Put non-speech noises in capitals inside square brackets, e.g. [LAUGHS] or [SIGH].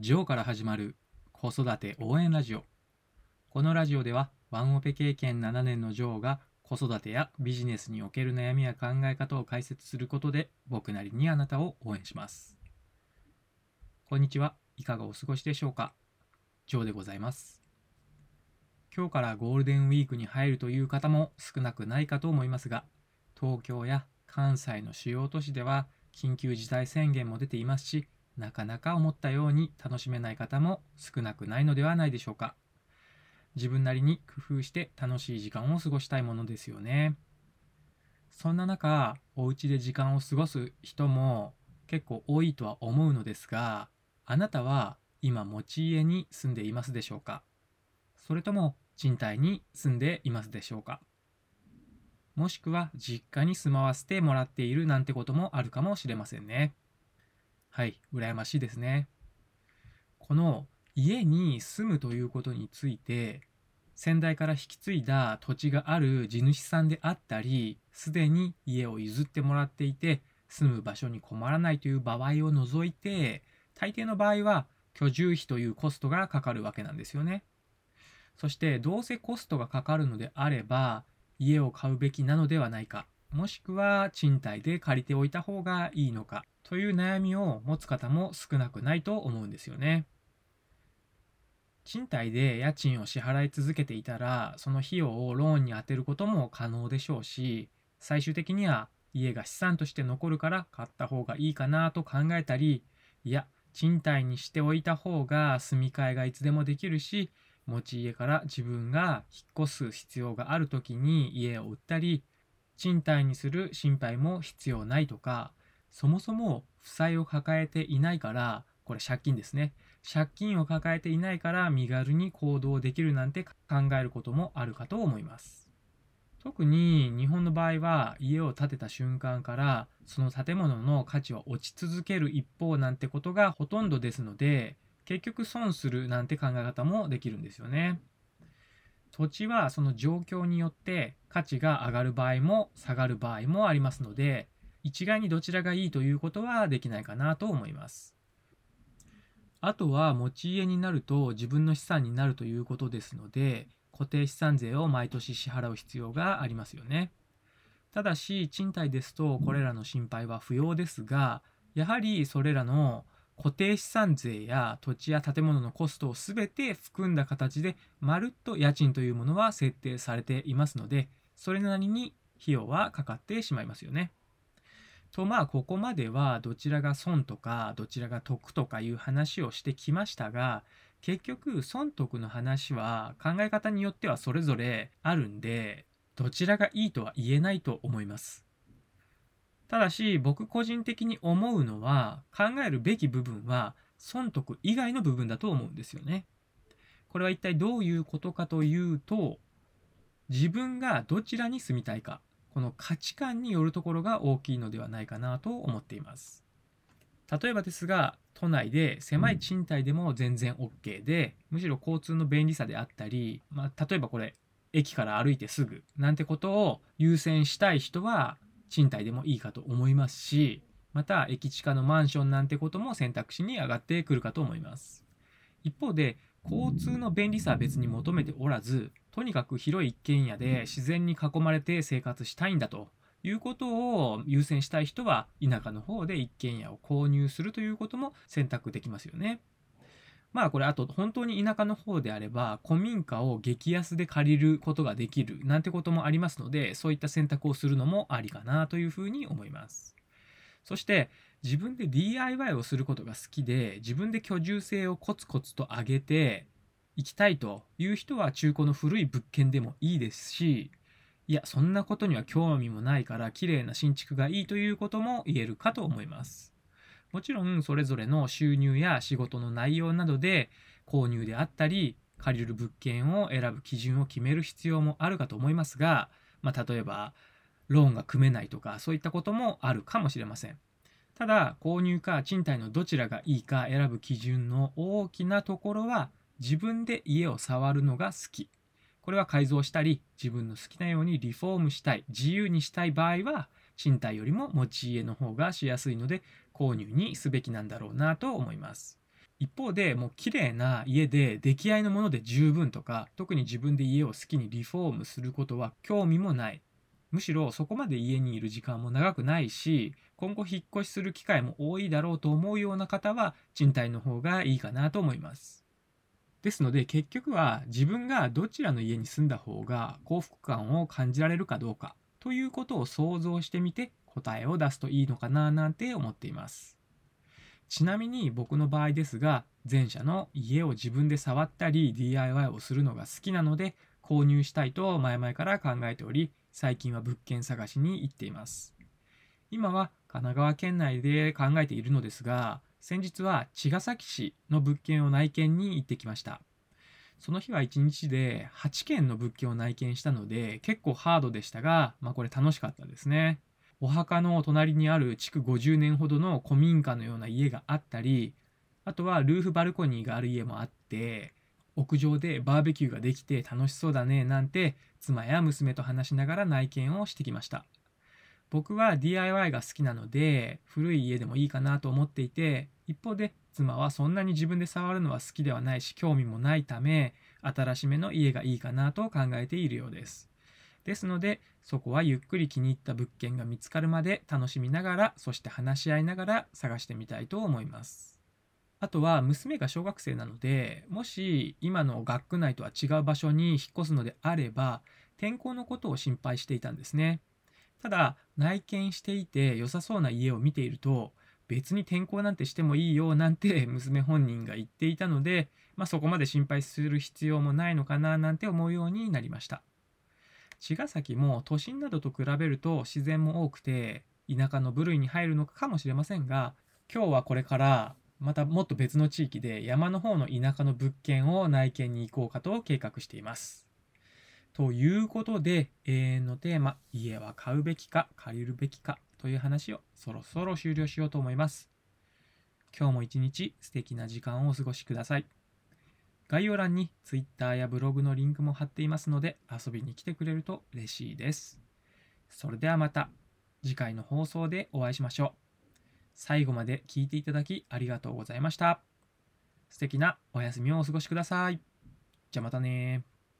ジョーから始まる子育て応援ラジオ。このラジオでは、ワンオペ経験7年のジョーが子育てやビジネスにおける悩みや考え方を解説することで、僕なりにあなたを応援します。こんにちは。いかがお過ごしでしょうか？ジョーでございます。今日からゴールデンウィークに入るという方も少なくないかと思いますが、東京や関西の主要都市では緊急事態宣言も出ていますし、なかなか思ったように楽しめない方も少なくないのではないでしょうか。自分なりに工夫して楽しい時間を過ごしたいものですよね。そんな中、お家で時間を過ごす人も結構多いとは思うのですが、あなたは今持ち家に住んでいますでしょうか？それとも賃貸に住んでいますでしょうか？もしくは実家に住まわせてもらっているなんてこともあるかもしれませんね。はい、羨ましいですね。この家に住むということについて、先代から引き継いだ土地がある地主さんであったり、すでに家を譲ってもらっていて、住む場所に困らないという場合を除いて、大抵の場合は居住費というコストがかかるわけなんですよね。そしてどうせコストがかかるのであれば、家を買うべきなのではないか、もしくは賃貸で借りておいた方がいいのか、という悩みを持つ方も少なくないと思うんですよね。賃貸で家賃を支払い続けていたら、その費用をローンに充てることも可能でしょうし、最終的には家が資産として残るから買った方がいいかなと考えたり、いや、賃貸にしておいた方が住み替えがいつでもできるし、持ち家から自分が引っ越す必要がある時に家を売ったり、賃貸にする心配も必要ないとか、そもそも負債を抱えていないから、これ借金ですね。借金を抱えていないから身軽に行動できるなんて考えることもあるかと思います。特に日本の場合は家を建てた瞬間からその建物の価値は落ち続ける一方なんてことがほとんどですので結局損するなんて考え方もできるんですよね。土地はその状況によって価値が上がる場合も下がる場合もありますので一概にどちらがいいということはできないかなと思います。あとは持ち家になると自分の資産になるということですので固定資産税を毎年支払う必要がありますよね。ただし賃貸ですとこれらの心配は不要ですがやはりそれらの固定資産税や土地や建物のコストを全て含んだ形でまるっと家賃というものは設定されていますのでそれなりに費用はかかってしまいますよね。とまあここまではどちらが損とかどちらが得とかいう話をしてきましたが結局損得の話は考え方によってはそれぞれあるんでどちらがいいとは言えないと思います。ただし僕個人的に思うのは考えるべき部分は損得以外の部分だと思うんですよね。これは一体どういうことかというと自分がどちらに住みたいかこの価値観によるところが大きいのではないかなと思っています。例えばですが、都内で狭い賃貸でも全然 OK で、むしろ交通の便利さであったり、まあ、例えばこれ、駅から歩いてすぐなんてことを優先したい人は賃貸でもいいかと思いますし、また駅地下のマンションなんてことも選択肢に上がってくるかと思います。一方で、交通の便利さは別に求めておらず、とにかく広い一軒家で自然に囲まれて生活したいんだということを優先したい人は田舎の方で一軒家を購入するということも選択できますよね。まあこれあと本当に田舎の方であれば古民家を激安で借りることができるなんてこともありますのでそういった選択をするのもありかなというふうに思います。そして自分で DIY をすることが好きで自分で居住性をコツコツと上げて行きたいという人は中古の古い物件でもいいですし、いや、そんなことには興味もないから綺麗な新築がいいということも言えるかと思います。もちろんそれぞれの収入や仕事の内容などで購入であったり借りる物件を選ぶ基準を決める必要もあるかと思いますが、まあ、例えばローンが組めないとかそういったこともあるかもしれません。ただ購入か賃貸のどちらがいいか選ぶ基準の大きなところは自分で家を触るのが好き。これは改造したり、自分の好きなようにリフォームしたい、自由にしたい場合は、賃貸よりも持ち家の方がしやすいので、購入にすべきなんだろうなと思います。一方でもう綺麗な家で出来合いのもので十分とか特に自分で家を好きにリフォームすることは興味もないむしろそこまで家にいる時間も長くないし今後引っ越しする機会も多いだろうと思うような方は賃貸の方がいいかなと思いますですので結局は自分がどちらの家に住んだ方が幸福感を感じられるかどうかということを想像してみて答えを出すといいのかななんて思っています。ちなみに僕の場合ですが前者の家を自分で触ったり DIY をするのが好きなので購入したいと前々から考えており最近は物件探しに行っています。今は神奈川県内で考えているのですが先日は茅ヶ崎市の物件を内見に行ってきました。その日は1日で8件の物件を内見したので結構ハードでしたが、まあ、これ楽しかったですね。お墓の隣にある築50年ほどの古民家のような家があったりあとはルーフバルコニーがある家もあって屋上でバーベキューができて楽しそうだねなんて妻や娘と話しながら内見をしてきました。僕は DIY が好きなので古い家でもいいかなと思っていて一方で妻はそんなに自分で触るのは好きではないし興味もないため新しめの家がいいかなと考えているようです。ですのでそこはゆっくり気に入った物件が見つかるまで楽しみながらそして話し合いながら探してみたいと思います。あとは娘が小学生なのでもし今の学区内とは違う場所に引っ越すのであれば天候のことを心配していたんですね。ただ内見していて良さそうな家を見ていると別に転校なんてしてもいいよなんて [LAUGHS] 娘本人が言っていたので、まあ、そこまで心配する必要もないのかななんて思うようになりました。茅ヶ崎も都心などと比べると自然も多くて田舎の部類に入るのかもしれませんが今日はこれからまたもっと別の地域で山の方の田舎の物件を内見に行こうかと計画しています。ということで永遠のテーマ「家は買うべきか借りるべきか」という話をそろそろ終了しようと思います。今日も一日素敵な時間をお過ごしください。概要欄に Twitter やブログのリンクも貼っていますので遊びに来てくれると嬉しいです。それではまた次回の放送でお会いしましょう。最後まで聞いていただきありがとうございました。素敵なお休みをお過ごしください。じゃあまたね